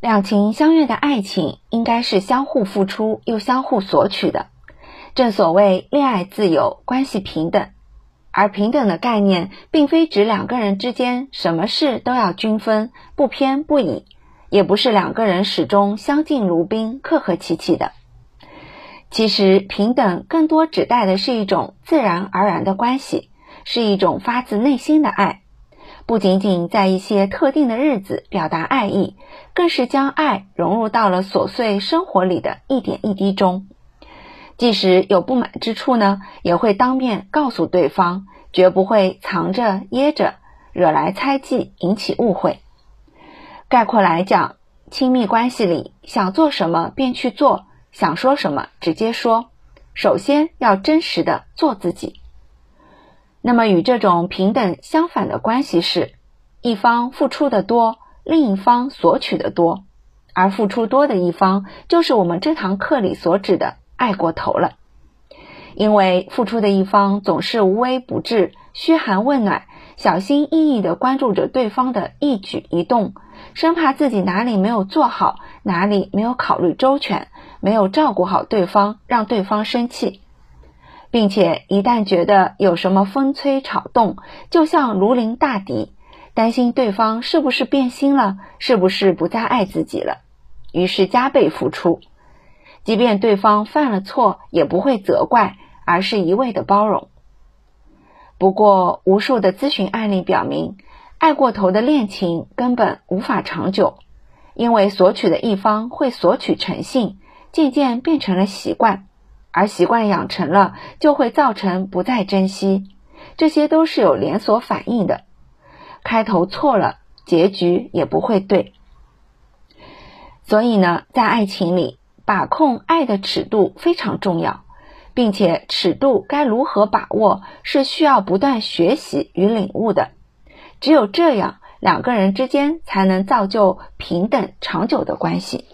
两情相悦的爱情应该是相互付出又相互索取的。正所谓恋爱自由，关系平等。而平等的概念，并非指两个人之间什么事都要均分，不偏不倚，也不是两个人始终相敬如宾，客客气气的。其实，平等更多指代的是一种自然而然的关系，是一种发自内心的爱。不仅仅在一些特定的日子表达爱意，更是将爱融入到了琐碎生活里的一点一滴中。即使有不满之处呢，也会当面告诉对方，绝不会藏着掖着，惹来猜忌，引起误会。概括来讲，亲密关系里想做什么便去做，想说什么直接说，首先要真实的做自己。那么与这种平等相反的关系是，一方付出的多，另一方索取的多，而付出多的一方，就是我们这堂课里所指的。爱过头了，因为付出的一方总是无微不至、嘘寒问暖，小心翼翼地关注着对方的一举一动，生怕自己哪里没有做好，哪里没有考虑周全，没有照顾好对方，让对方生气，并且一旦觉得有什么风吹草动，就像如临大敌，担心对方是不是变心了，是不是不再爱自己了，于是加倍付出。即便对方犯了错，也不会责怪，而是一味的包容。不过，无数的咨询案例表明，爱过头的恋情根本无法长久，因为索取的一方会索取成性，渐渐变成了习惯，而习惯养成了，就会造成不再珍惜，这些都是有连锁反应的。开头错了，结局也不会对。所以呢，在爱情里。把控爱的尺度非常重要，并且尺度该如何把握是需要不断学习与领悟的。只有这样，两个人之间才能造就平等长久的关系。